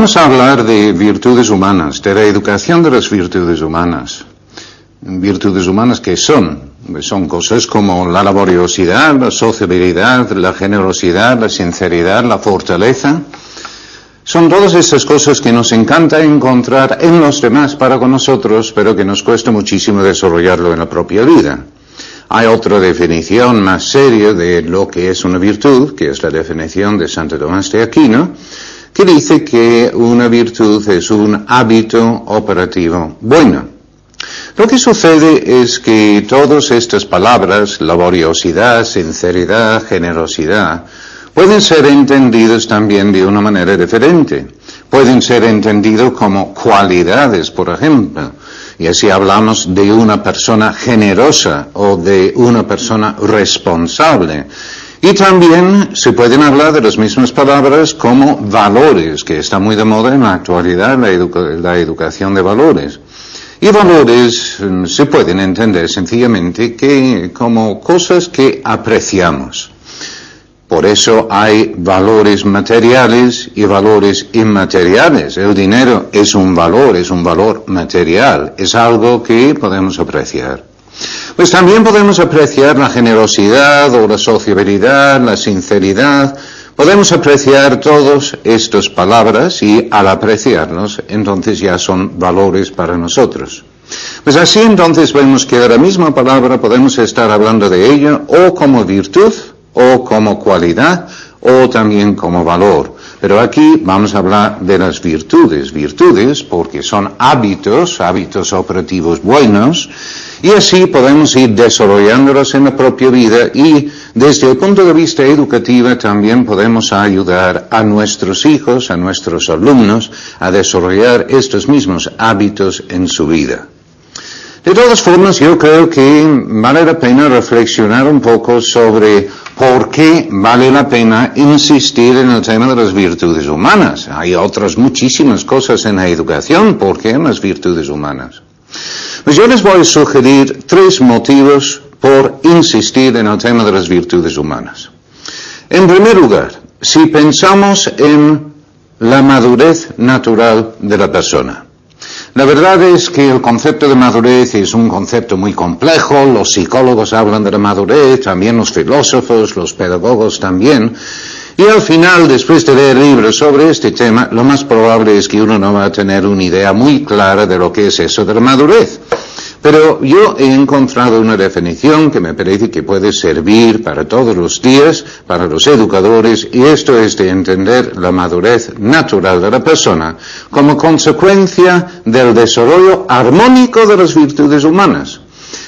Vamos a hablar de virtudes humanas, de la educación de las virtudes humanas. Virtudes humanas que son, son cosas como la laboriosidad, la sociabilidad, la generosidad, la sinceridad, la fortaleza. Son todas estas cosas que nos encanta encontrar en los demás para con nosotros, pero que nos cuesta muchísimo desarrollarlo en la propia vida. Hay otra definición más seria de lo que es una virtud, que es la definición de Santo Tomás de Aquino, que dice que una virtud es un hábito operativo bueno. Lo que sucede es que todas estas palabras, laboriosidad, sinceridad, generosidad, pueden ser entendidas también de una manera diferente. Pueden ser entendidos como cualidades, por ejemplo. Y así hablamos de una persona generosa o de una persona responsable. Y también se pueden hablar de las mismas palabras como valores, que está muy de moda en la actualidad la, educación de valores. Y valores mm, se pueden entender sencillamente que como cosas que apreciamos. Por eso hay valores materiales y valores inmateriales. El dinero es un valor, es un valor material, es algo que podemos apreciar. Pues también podemos apreciar la generosidad o la sociabilidad, la sinceridad. Podemos apreciar todas estas palabras y al apreciarlos, entonces ya son valores para nosotros. Pues así entonces vemos que de la misma palabra podemos estar hablando de ella o como virtud, o como cualidad, o también como valor. Pero aquí vamos a hablar de las virtudes. Virtudes porque son hábitos, hábitos operativos buenos, y así podemos ir desarrollándolos en la propia vida y desde el punto de vista educativo también podemos ayudar a nuestros hijos, a nuestros alumnos, a desarrollar estos mismos hábitos en su vida. De todas formas, yo creo que vale la pena reflexionar un poco sobre por qué vale la pena insistir en el tema de las virtudes humanas. Hay otras muchísimas cosas en la educación, ¿por qué en las virtudes humanas? Pues yo les voy a sugerir tres motivos por insistir en el tema de las virtudes humanas. En primer lugar, si pensamos en la madurez natural de la persona. La verdad es que el concepto de madurez es un concepto muy complejo, los psicólogos hablan de la madurez, también los filósofos, los pedagogos también, y al final, después de leer libros sobre este tema, lo más probable es que uno no va a tener una idea muy clara de lo que es eso de la madurez. Pero yo he encontrado una definición que me parece que puede servir para todos los días, para los educadores, y esto es de entender la madurez natural de la persona como consecuencia del desarrollo armónico de las virtudes humanas.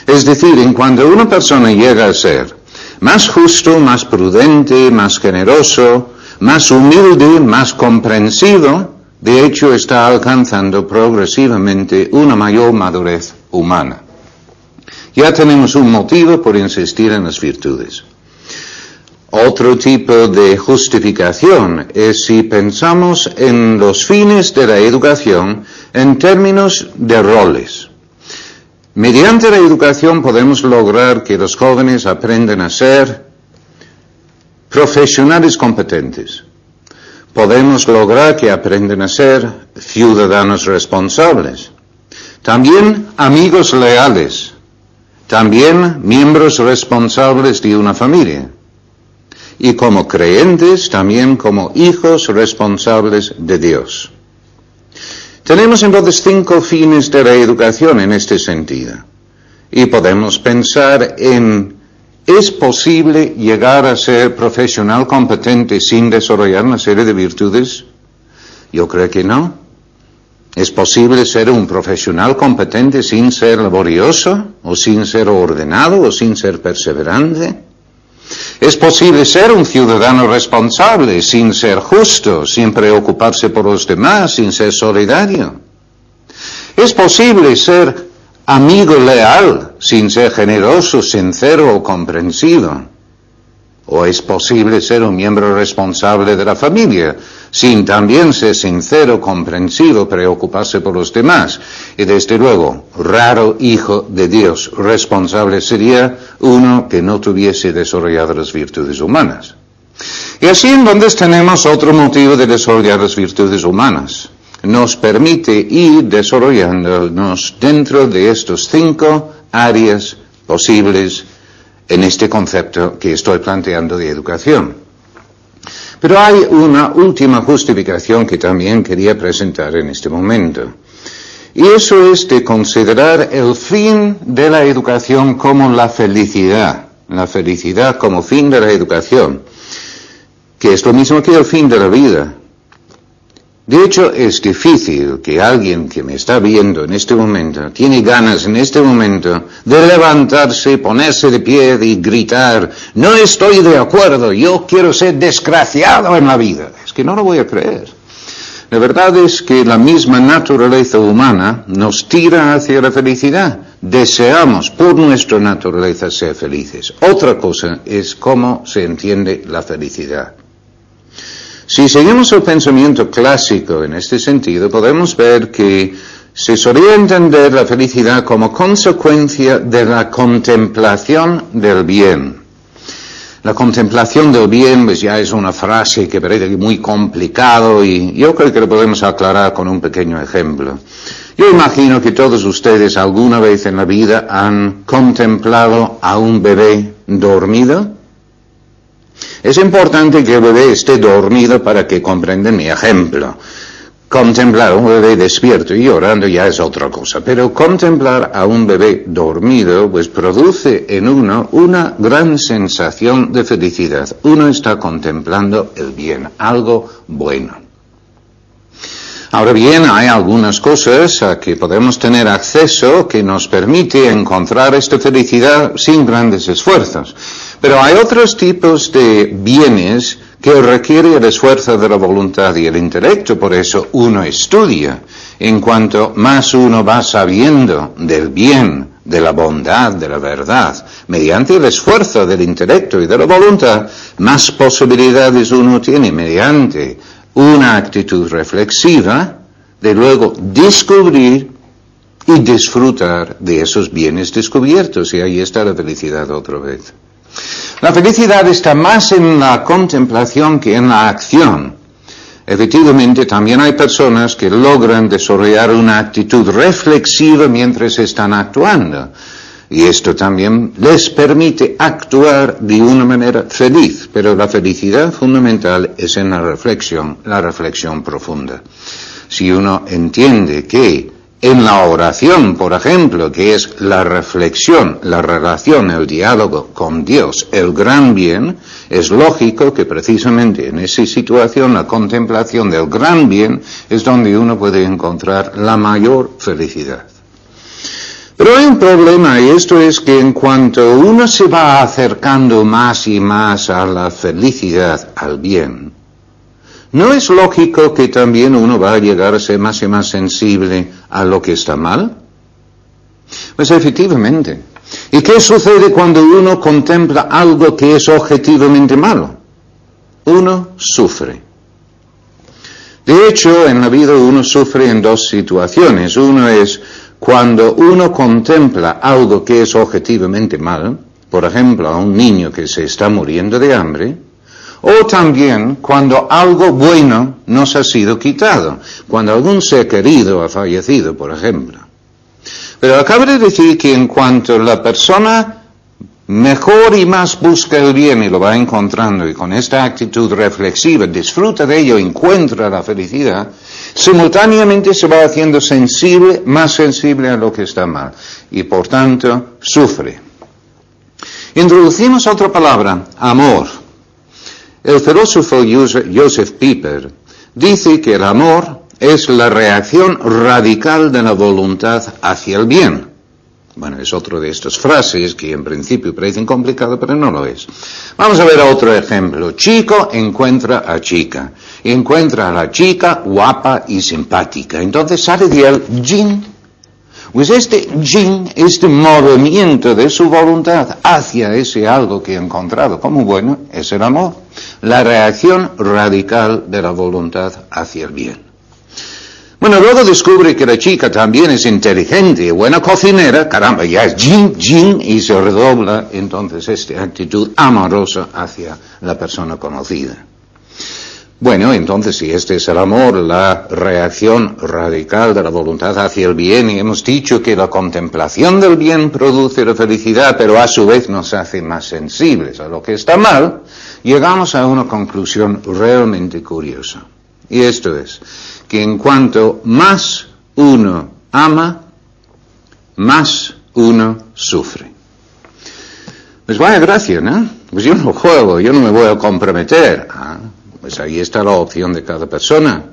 Es decir, en cuando una persona llega a ser más justo, más prudente, más generoso, más humilde, más comprensivo, de hecho está alcanzando progresivamente una mayor madurez humana. Ya tenemos un motivo por insistir en las virtudes. Otro tipo de justificación es si pensamos en los fines de la educación en términos de roles. Mediante la educación podemos lograr que los jóvenes aprendan a ser profesionales competentes. Podemos lograr que aprendan a ser ciudadanos responsables. También amigos leales. También miembros responsables de una familia. Y como creyentes, también como hijos responsables de Dios. Tenemos entonces cinco fines de la educación en este sentido. Y podemos pensar en, ¿es posible llegar a ser profesional competente sin desarrollar una serie de virtudes? Yo creo que no. ¿Es posible ser un profesional competente sin ser laborioso, o sin ser ordenado, o sin ser perseverante? Es posible ser un ciudadano responsable sin ser justo, sin preocuparse por los demás, sin ser solidario. Es posible ser amigo leal sin ser generoso, sincero o comprensivo. ¿O es posible ser un miembro responsable de la familia, sin también ser sincero, comprensivo, preocuparse por los demás? Y desde luego, raro hijo de Dios responsable sería uno que no tuviese desarrollado las virtudes humanas. Y así entonces tenemos otro motivo de desarrollar las virtudes humanas. Nos permite ir desarrollándonos dentro de estos cinco áreas posibles en este concepto que estoy planteando de educación. Pero hay una última justificación que también quería presentar en este momento. Y eso es de considerar el fin de la educación como la felicidad, la felicidad como fin de la educación, que es lo mismo que el fin de la vida. De hecho, es difícil que alguien que me está viendo en este momento, tiene ganas en este momento de levantarse, ponerse de pie y gritar, no estoy de acuerdo, yo quiero ser desgraciado en la vida. Es que no lo voy a creer. La verdad es que la misma naturaleza humana nos tira hacia la felicidad. Deseamos por nuestra naturaleza ser felices. Otra cosa es cómo se entiende la felicidad. Si seguimos el pensamiento clásico en este sentido, podemos ver que se solía entender la felicidad como consecuencia de la contemplación del bien. La contemplación del bien pues ya es una frase que parece muy complicado y yo creo que lo podemos aclarar con un pequeño ejemplo. Yo imagino que todos ustedes alguna vez en la vida han contemplado a un bebé dormido. Es importante que el bebé esté dormido para que comprendan mi ejemplo. Contemplar a un bebé despierto y llorando ya es otra cosa, pero contemplar a un bebé dormido pues produce en uno una gran sensación de felicidad. Uno está contemplando el bien, algo bueno. Ahora bien, hay algunas cosas a que podemos tener acceso que nos permite encontrar esta felicidad sin grandes esfuerzos. Pero hay otros tipos de bienes que requieren el esfuerzo de la voluntad y el intelecto, por eso uno estudia. En cuanto más uno va sabiendo del bien, de la bondad, de la verdad, mediante el esfuerzo del intelecto y de la voluntad, más posibilidades uno tiene mediante una actitud reflexiva de luego descubrir y disfrutar de esos bienes descubiertos. Y ahí está la felicidad otra vez. La felicidad está más en la contemplación que en la acción. Efectivamente, también hay personas que logran desarrollar una actitud reflexiva mientras están actuando. Y esto también les permite actuar de una manera feliz. Pero la felicidad fundamental es en la reflexión, la reflexión profunda. Si uno entiende que en la oración, por ejemplo, que es la reflexión, la relación, el diálogo con Dios, el gran bien, es lógico que precisamente en esa situación la contemplación del gran bien es donde uno puede encontrar la mayor felicidad. Pero hay un problema y esto es que en cuanto uno se va acercando más y más a la felicidad, al bien, ¿No es lógico que también uno va a llegar a ser más y más sensible a lo que está mal? Pues efectivamente. ¿Y qué sucede cuando uno contempla algo que es objetivamente malo? Uno sufre. De hecho, en la vida uno sufre en dos situaciones. Uno es cuando uno contempla algo que es objetivamente mal, por ejemplo, a un niño que se está muriendo de hambre, o también cuando algo bueno nos ha sido quitado, cuando algún ser querido ha fallecido, por ejemplo. Pero acabo de decir que en cuanto la persona mejor y más busca el bien y lo va encontrando y con esta actitud reflexiva disfruta de ello, encuentra la felicidad, simultáneamente se va haciendo sensible, más sensible a lo que está mal y por tanto sufre. Introducimos otra palabra, amor. El filósofo Joseph Pieper dice que el amor es la reacción radical de la voluntad hacia el bien. Bueno, es otro de estas frases que en principio parecen complicadas, pero no lo es. Vamos a ver otro ejemplo. Chico encuentra a chica. Encuentra a la chica guapa y simpática. Entonces sale de él Jin pues este yin, este movimiento de su voluntad hacia ese algo que ha encontrado como bueno, es el amor. La reacción radical de la voluntad hacia el bien. Bueno, luego descubre que la chica también es inteligente y buena cocinera, caramba, ya es jin, jin, y se redobla entonces esta actitud amorosa hacia la persona conocida. Bueno, entonces si este es el amor, la reacción radical de la voluntad hacia el bien, y hemos dicho que la contemplación del bien produce la felicidad, pero a su vez nos hace más sensibles a lo que está mal, llegamos a una conclusión realmente curiosa. Y esto es, que en cuanto más uno ama, más uno sufre. Pues vaya gracia, ¿no? Pues yo no juego, yo no me voy a comprometer. Ah, pues ahí está la opción de cada persona.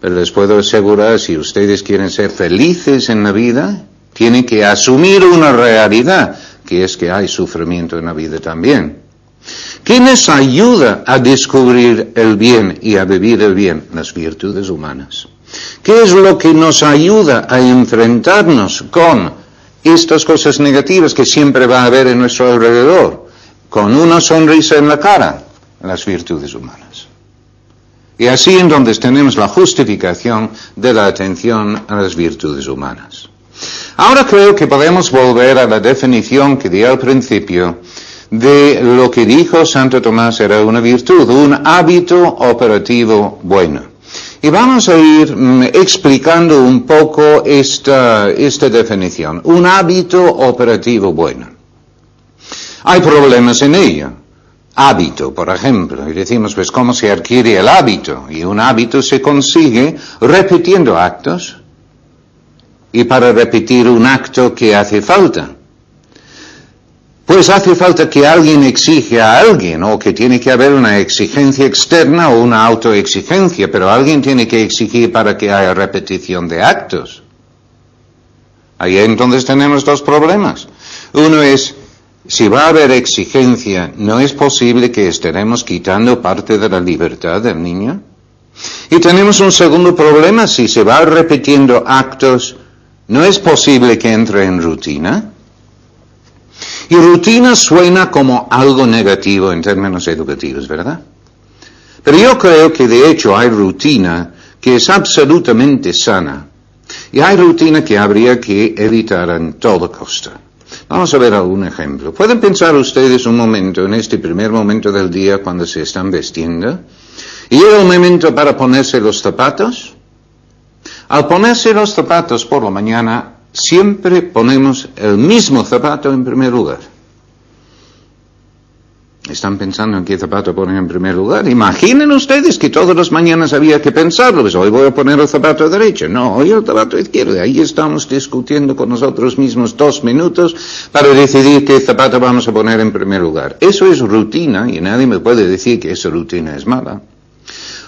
Pero les puedo asegurar, si ustedes quieren ser felices en la vida, tienen que asumir una realidad, que es que hay sufrimiento en la vida también. ¿Qué nos ayuda a descubrir el bien y a vivir el bien? Las virtudes humanas. ¿Qué es lo que nos ayuda a enfrentarnos con estas cosas negativas que siempre va a haber en nuestro alrededor? Con una sonrisa en la cara, las virtudes humanas. Y así entonces tenemos la justificación de la atención a las virtudes humanas. Ahora creo que podemos volver a la definición que di al principio de lo que dijo Santo Tomás era una virtud, un hábito operativo bueno. Y vamos a ir mm, explicando un poco esta, esta definición, un hábito operativo bueno. Hay problemas en ello. Hábito, por ejemplo, y decimos, pues, ¿cómo se adquiere el hábito? Y un hábito se consigue repitiendo actos. Y para repetir un acto que hace falta. Pues hace falta que alguien exige a alguien o que tiene que haber una exigencia externa o una autoexigencia, pero alguien tiene que exigir para que haya repetición de actos. Ahí entonces tenemos dos problemas. Uno es, si va a haber exigencia, ¿no es posible que estaremos quitando parte de la libertad del niño? Y tenemos un segundo problema, si se va repitiendo actos, ¿no es posible que entre en rutina? Y rutina suena como algo negativo en términos educativos, ¿verdad? Pero yo creo que de hecho hay rutina que es absolutamente sana. Y hay rutina que habría que evitar en toda costa. Vamos a ver algún ejemplo. ¿Pueden pensar ustedes un momento en este primer momento del día cuando se están vestiendo? Y llega el momento para ponerse los zapatos. Al ponerse los zapatos por la mañana, siempre ponemos el mismo zapato en primer lugar. Están pensando en qué zapato ponen en primer lugar. Imaginen ustedes que todas las mañanas había que pensarlo. Pues hoy voy a poner el zapato derecho. No, hoy el zapato izquierdo. Ahí estamos discutiendo con nosotros mismos dos minutos para decidir qué zapato vamos a poner en primer lugar. Eso es rutina y nadie me puede decir que esa rutina es mala.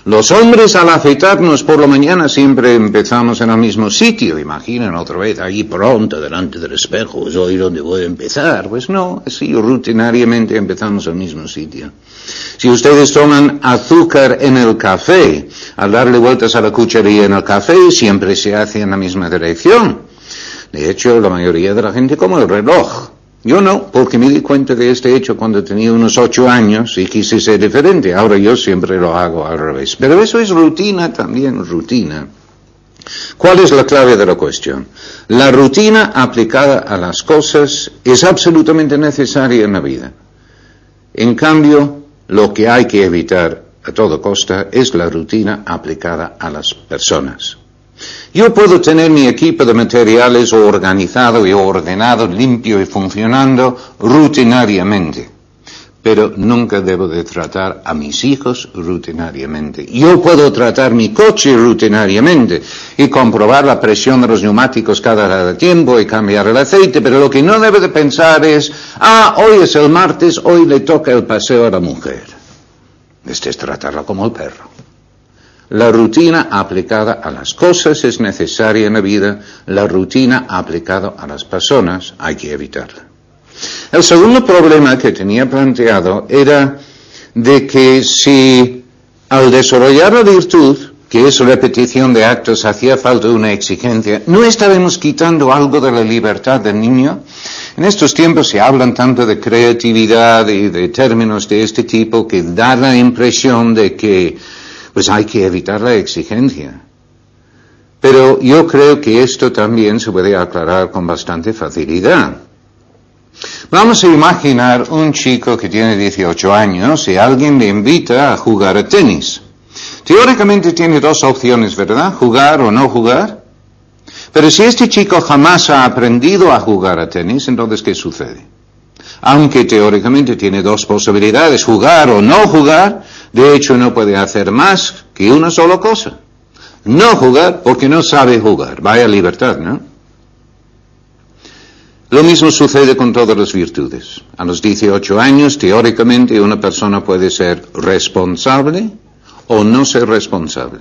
Los hombres al afeitarnos por la mañana siempre empezamos en el mismo sitio. Imaginen otra vez ahí pronto delante del espejo, es hoy donde voy a empezar. Pues no, así rutinariamente empezamos el mismo sitio. Si ustedes toman azúcar en el café, al darle vueltas a la cucharilla en el café, siempre se hace en la misma dirección. De hecho, la mayoría de la gente como el reloj. Yo no, porque me di cuenta de este hecho cuando tenía unos ocho años y quise ser diferente. Ahora yo siempre lo hago al revés. Pero eso es rutina también, rutina. ¿Cuál es la clave de la cuestión? La rutina aplicada a las cosas es absolutamente necesaria en la vida. En cambio, lo que hay que evitar a toda costa es la rutina aplicada a las personas. Yo puedo tener mi equipo de materiales organizado y ordenado, limpio y funcionando rutinariamente, pero nunca debo de tratar a mis hijos rutinariamente. Yo puedo tratar mi coche rutinariamente y comprobar la presión de los neumáticos cada tiempo y cambiar el aceite, pero lo que no debo de pensar es, ah, hoy es el martes, hoy le toca el paseo a la mujer. Este es tratarla como el perro. La rutina aplicada a las cosas es necesaria en la vida, la rutina aplicada a las personas hay que evitarla. El segundo problema que tenía planteado era de que si al desarrollar la virtud, que es repetición de actos, hacía falta una exigencia, ¿no estaremos quitando algo de la libertad del niño? En estos tiempos se hablan tanto de creatividad y de términos de este tipo que da la impresión de que pues hay que evitar la exigencia. Pero yo creo que esto también se puede aclarar con bastante facilidad. Vamos a imaginar un chico que tiene 18 años y alguien le invita a jugar a tenis. Teóricamente tiene dos opciones, ¿verdad? Jugar o no jugar. Pero si este chico jamás ha aprendido a jugar a tenis, entonces ¿qué sucede? Aunque teóricamente tiene dos posibilidades, jugar o no jugar, de hecho no puede hacer más que una sola cosa. No jugar porque no sabe jugar. Vaya libertad, ¿no? Lo mismo sucede con todas las virtudes. A los 18 años, teóricamente, una persona puede ser responsable o no ser responsable.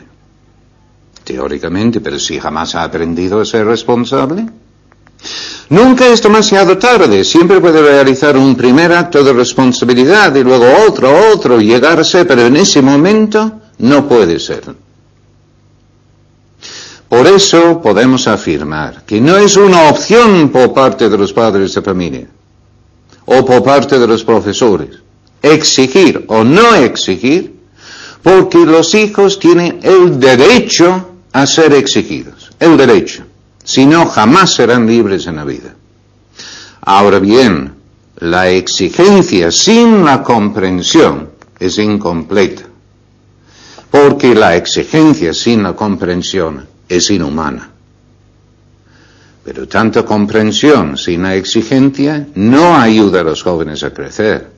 Teóricamente, pero si jamás ha aprendido a ser responsable. Nunca es demasiado tarde, siempre puede realizar un primer acto de responsabilidad y luego otro, otro, llegarse, pero en ese momento no puede ser. Por eso podemos afirmar que no es una opción por parte de los padres de familia o por parte de los profesores exigir o no exigir, porque los hijos tienen el derecho a ser exigidos, el derecho, si no jamás serán libres en la vida. Ahora bien, la exigencia sin la comprensión es incompleta, porque la exigencia sin la comprensión es inhumana. Pero tanta comprensión sin la exigencia no ayuda a los jóvenes a crecer.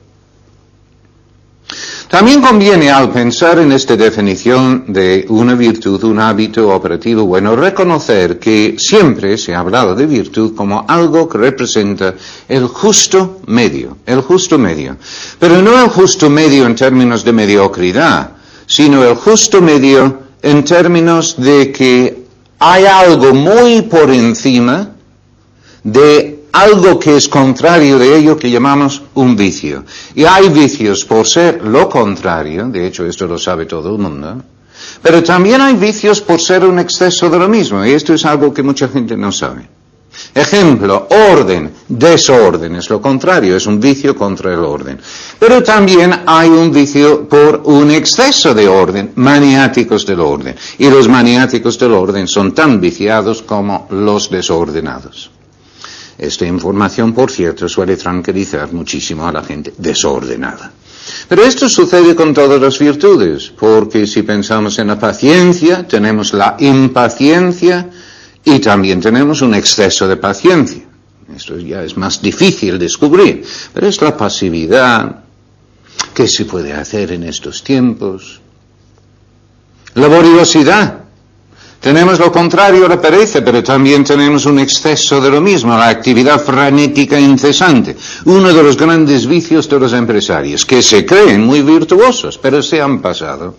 También conviene al pensar en esta definición de una virtud, un hábito operativo bueno, reconocer que siempre se ha hablado de virtud como algo que representa el justo medio, el justo medio. Pero no el justo medio en términos de mediocridad, sino el justo medio en términos de que hay algo muy por encima de algo que es contrario de ello que llamamos un vicio. Y hay vicios por ser lo contrario, de hecho esto lo sabe todo el mundo, pero también hay vicios por ser un exceso de lo mismo, y esto es algo que mucha gente no sabe. Ejemplo, orden, desorden, es lo contrario, es un vicio contra el orden. Pero también hay un vicio por un exceso de orden, maniáticos del orden. Y los maniáticos del orden son tan viciados como los desordenados. Esta información, por cierto, suele tranquilizar muchísimo a la gente desordenada. Pero esto sucede con todas las virtudes, porque si pensamos en la paciencia, tenemos la impaciencia, y también tenemos un exceso de paciencia. Esto ya es más difícil descubrir, pero es la pasividad. ¿Qué se puede hacer en estos tiempos? Laboriosidad. Tenemos lo contrario, la pereza, pero también tenemos un exceso de lo mismo, la actividad frenética incesante. Uno de los grandes vicios de los empresarios, que se creen muy virtuosos, pero se han pasado.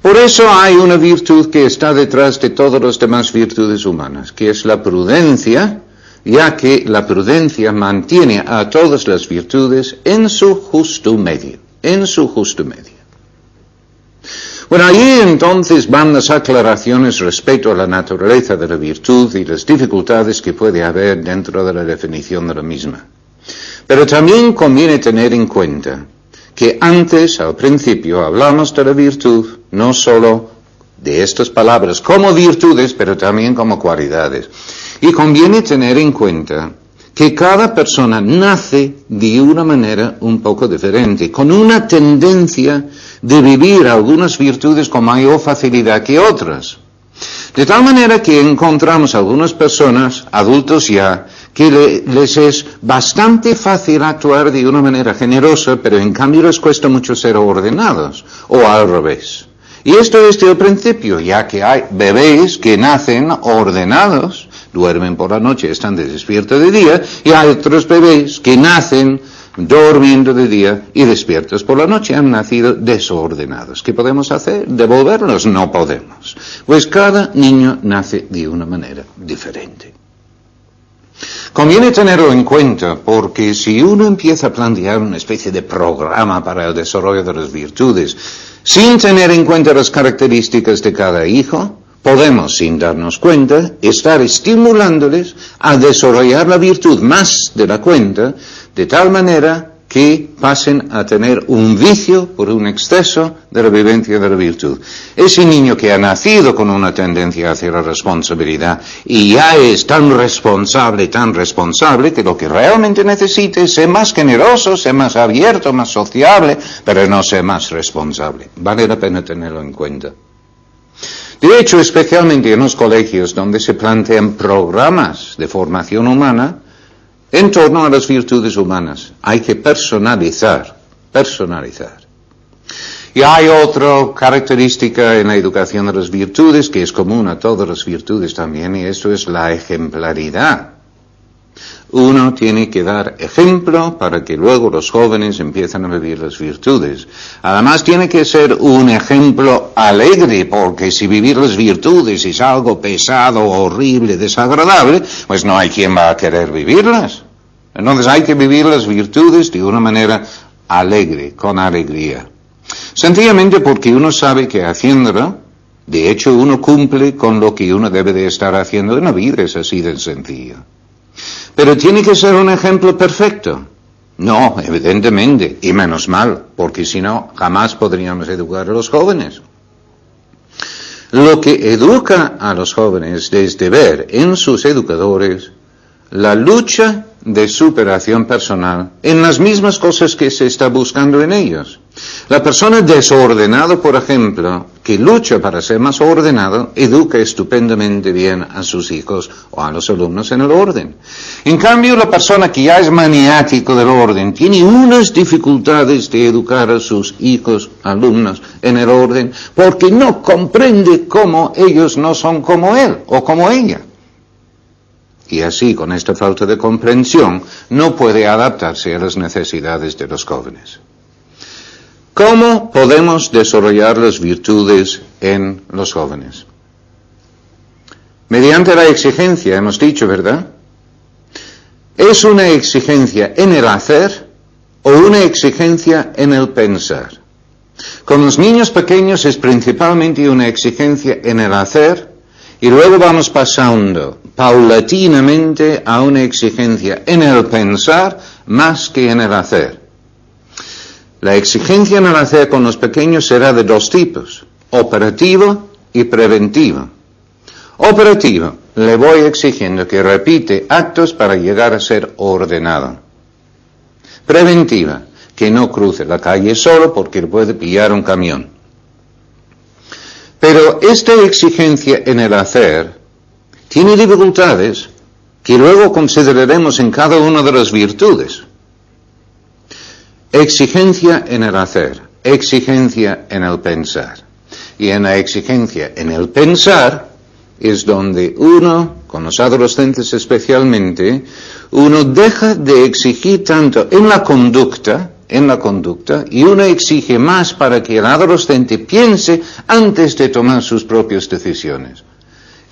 Por eso hay una virtud que está detrás de todas las demás virtudes humanas, que es la prudencia, ya que la prudencia mantiene a todas las virtudes en su justo medio, en su justo medio. Bueno, ahí entonces van las aclaraciones respecto a la naturaleza de la virtud y las dificultades que puede haber dentro de la definición de la misma. Pero también conviene tener en cuenta que antes, al principio, hablamos de la virtud no solo de estas palabras como virtudes, pero también como cualidades. Y conviene tener en cuenta que cada persona nace de una manera un poco diferente, con una tendencia de vivir algunas virtudes con mayor facilidad que otras. De tal manera que encontramos algunas personas, adultos ya, que les es bastante fácil actuar de una manera generosa, pero en cambio les cuesta mucho ser ordenados, o al revés. Y esto es desde el principio, ya que hay bebés que nacen ordenados, duermen por la noche, están despiertos de día, y hay otros bebés que nacen durmiendo de día y despiertos por la noche, han nacido desordenados. ¿Qué podemos hacer? ¿Devolverlos? No podemos. Pues cada niño nace de una manera diferente. Conviene tenerlo en cuenta porque si uno empieza a plantear una especie de programa para el desarrollo de las virtudes sin tener en cuenta las características de cada hijo, podemos, sin darnos cuenta, estar estimulándoles a desarrollar la virtud más de la cuenta, de tal manera que pasen a tener un vicio por un exceso de la vivencia de la virtud. Ese niño que ha nacido con una tendencia hacia la responsabilidad y ya es tan responsable, tan responsable, que lo que realmente necesita es ser más generoso, ser más abierto, más sociable, pero no ser más responsable. Vale la pena tenerlo en cuenta. De hecho, especialmente en los colegios donde se plantean programas de formación humana, en torno a las virtudes humanas. Hay que personalizar, personalizar. Y hay otra característica en la educación de las virtudes que es común a todas las virtudes también, y eso es la ejemplaridad. Uno tiene que dar ejemplo para que luego los jóvenes empiecen a vivir las virtudes. Además tiene que ser un ejemplo alegre, porque si vivir las virtudes es algo pesado, horrible, desagradable, pues no hay quien va a querer vivirlas. Entonces hay que vivir las virtudes de una manera alegre, con alegría. Sencillamente porque uno sabe que haciéndolo, de hecho uno cumple con lo que uno debe de estar haciendo en la vida, es así de sencillo. Pero tiene que ser un ejemplo perfecto. No, evidentemente, y menos mal, porque si no, jamás podríamos educar a los jóvenes. Lo que educa a los jóvenes desde ver en sus educadores la lucha de superación personal en las mismas cosas que se está buscando en ellos. La persona desordenada, por ejemplo, que lucha para ser más ordenado, educa estupendamente bien a sus hijos o a los alumnos en el orden. En cambio, la persona que ya es maniático del orden tiene unas dificultades de educar a sus hijos, alumnos, en el orden, porque no comprende cómo ellos no son como él o como ella y así con esta falta de comprensión no puede adaptarse a las necesidades de los jóvenes. ¿Cómo podemos desarrollar las virtudes en los jóvenes? Mediante la exigencia, hemos dicho, ¿verdad? ¿Es una exigencia en el hacer o una exigencia en el pensar? Con los niños pequeños es principalmente una exigencia en el hacer y luego vamos pasando paulatinamente a una exigencia en el pensar más que en el hacer. La exigencia en el hacer con los pequeños será de dos tipos, operativo y preventivo. Operativo, le voy exigiendo que repite actos para llegar a ser ordenado. Preventiva, que no cruce la calle solo porque puede pillar un camión. Pero esta exigencia en el hacer tiene dificultades que luego consideraremos en cada una de las virtudes. Exigencia en el hacer, exigencia en el pensar. Y en la exigencia en el pensar es donde uno, con los adolescentes especialmente, uno deja de exigir tanto en la conducta, en la conducta, y uno exige más para que el adolescente piense antes de tomar sus propias decisiones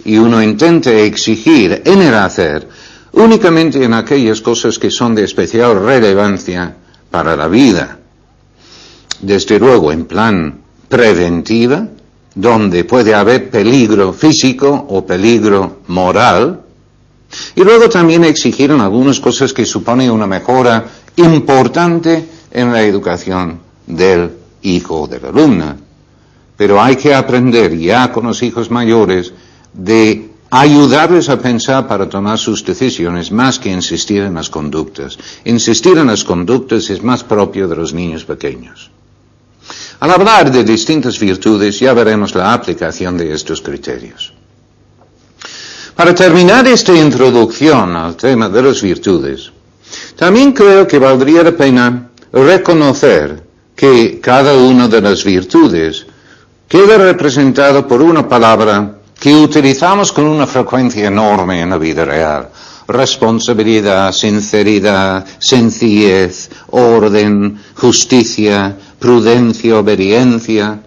y uno intenta exigir en el hacer únicamente en aquellas cosas que son de especial relevancia para la vida. Desde luego en plan preventiva, donde puede haber peligro físico o peligro moral, y luego también exigir en algunas cosas que suponen una mejora importante en la educación del hijo o de la alumna. Pero hay que aprender ya con los hijos mayores de ayudarles a pensar para tomar sus decisiones más que insistir en las conductas. Insistir en las conductas es más propio de los niños pequeños. Al hablar de distintas virtudes ya veremos la aplicación de estos criterios. Para terminar esta introducción al tema de las virtudes, también creo que valdría la pena reconocer que cada una de las virtudes queda representado por una palabra que utilizamos con una frecuencia enorme en la vida real. Responsabilidad, sinceridad, sencillez, orden, justicia, prudencia, obediencia.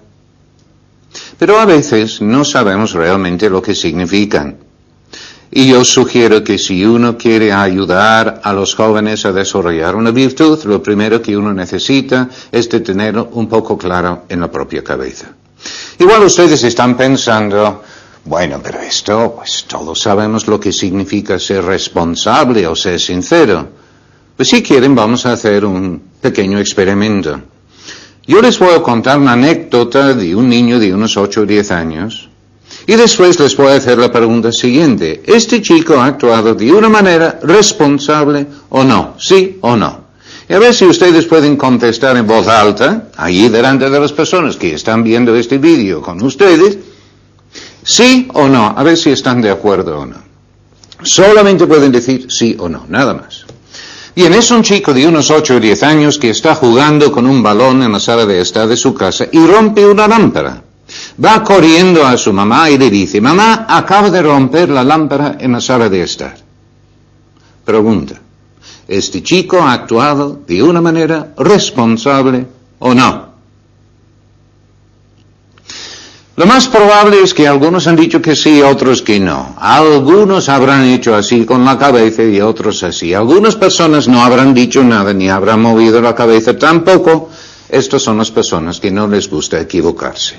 Pero a veces no sabemos realmente lo que significan. Y yo sugiero que si uno quiere ayudar a los jóvenes a desarrollar una virtud, lo primero que uno necesita es de tenerlo un poco claro en la propia cabeza. Igual ustedes están pensando, bueno, pero esto, pues todos sabemos lo que significa ser responsable o ser sincero. Pues si quieren vamos a hacer un pequeño experimento. Yo les voy a contar una anécdota de un niño de unos 8 o 10 años y después les voy a hacer la pregunta siguiente. ¿Este chico ha actuado de una manera responsable o no? ¿Sí o no? Y a ver si ustedes pueden contestar en voz alta, allí delante de las personas que están viendo este vídeo con ustedes, sí o no, a ver si están de acuerdo o no. Solamente pueden decir sí o no, nada más. Bien, es un chico de unos 8 o 10 años que está jugando con un balón en la sala de estar de su casa y rompe una lámpara. Va corriendo a su mamá y le dice, mamá, acaba de romper la lámpara en la sala de estar. Pregunta, ¿este chico ha actuado de una manera responsable o no? Lo más probable es que algunos han dicho que sí, otros que no. Algunos habrán hecho así con la cabeza y otros así. Algunas personas no habrán dicho nada ni habrán movido la cabeza tampoco. Estas son las personas que no les gusta equivocarse.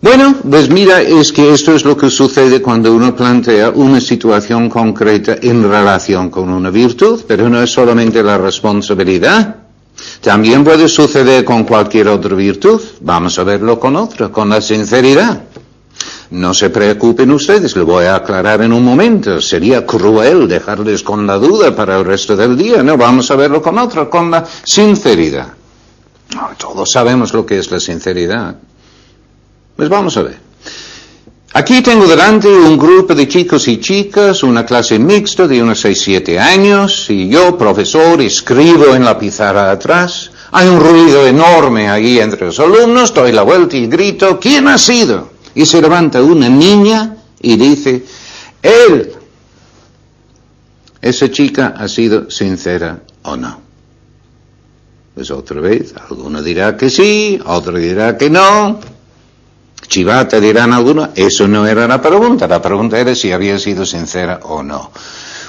Bueno, pues mira, es que esto es lo que sucede cuando uno plantea una situación concreta en relación con una virtud, pero no es solamente la responsabilidad. También puede suceder con cualquier otra virtud. Vamos a verlo con otra, con la sinceridad. No se preocupen ustedes, lo voy a aclarar en un momento. Sería cruel dejarles con la duda para el resto del día. No, vamos a verlo con otra, con la sinceridad. todos sabemos lo que es la sinceridad. Pues vamos a ver. Aquí tengo delante un grupo de chicos y chicas, una clase mixta de unos 6-7 años, y yo, profesor, escribo en la pizarra atrás. Hay un ruido enorme ahí entre los alumnos, doy la vuelta y grito, ¿quién ha sido? Y se levanta una niña y dice, él. Esa chica ha sido sincera o no. Pues otra vez, alguno dirá que sí, otro dirá que no. Chivata dirán algunos, eso no era la pregunta, la pregunta era si había sido sincera o no.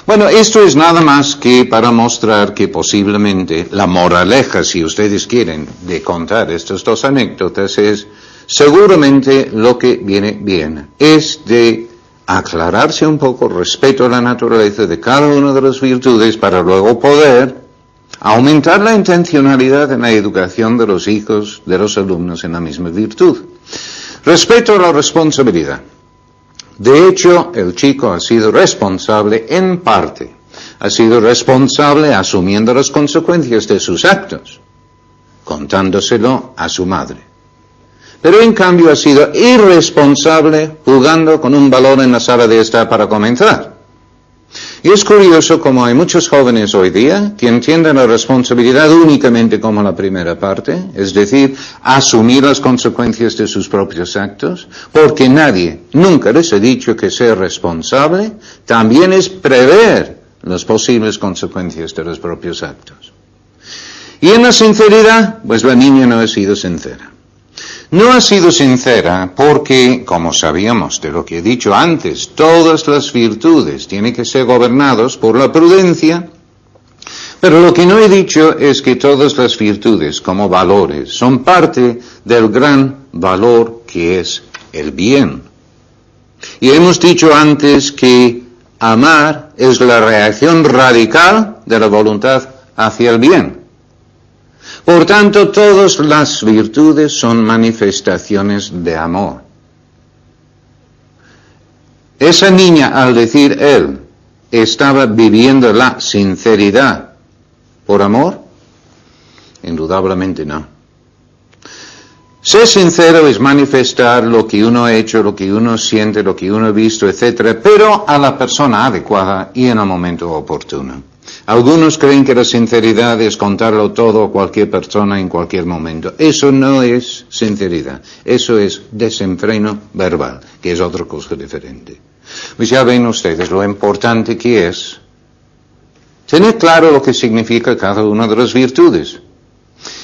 Bueno, esto es nada más que para mostrar que posiblemente la moraleja, si ustedes quieren, de contar estas dos anécdotas es seguramente lo que viene bien, es de aclararse un poco respecto a la naturaleza de cada una de las virtudes para luego poder aumentar la intencionalidad en la educación de los hijos, de los alumnos en la misma virtud. Respecto a la responsabilidad. De hecho, el chico ha sido responsable en parte. Ha sido responsable asumiendo las consecuencias de sus actos, contándoselo a su madre. Pero en cambio ha sido irresponsable jugando con un balón en la sala de estar para comenzar. Y es curioso como hay muchos jóvenes hoy día que entienden la responsabilidad únicamente como la primera parte, es decir, asumir las consecuencias de sus propios actos, porque nadie nunca les ha dicho que ser responsable también es prever las posibles consecuencias de los propios actos. Y en la sinceridad, pues la niña no ha sido sincera. No ha sido sincera porque, como sabíamos de lo que he dicho antes, todas las virtudes tienen que ser gobernadas por la prudencia, pero lo que no he dicho es que todas las virtudes como valores son parte del gran valor que es el bien. Y hemos dicho antes que amar es la reacción radical de la voluntad hacia el bien. Por tanto, todas las virtudes son manifestaciones de amor. Esa niña, al decir él, estaba viviendo la sinceridad por amor? Indudablemente no. Ser sincero es manifestar lo que uno ha hecho, lo que uno siente, lo que uno ha visto, etc., pero a la persona adecuada y en el momento oportuno. Algunos creen que la sinceridad es contarlo todo a cualquier persona en cualquier momento. Eso no es sinceridad, eso es desenfreno verbal, que es otra cosa diferente. Pues ya ven ustedes lo importante que es tener claro lo que significa cada una de las virtudes.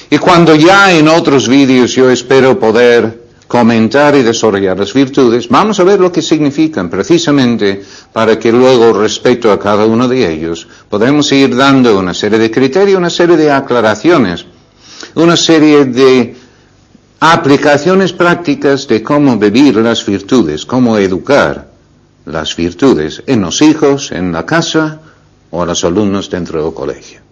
Y cuando ya en otros vídeos yo espero poder comentar y desarrollar las virtudes, vamos a ver lo que significan precisamente para que luego respecto a cada uno de ellos podamos ir dando una serie de criterios, una serie de aclaraciones, una serie de aplicaciones prácticas de cómo vivir las virtudes, cómo educar las virtudes en los hijos, en la casa o a los alumnos dentro del colegio.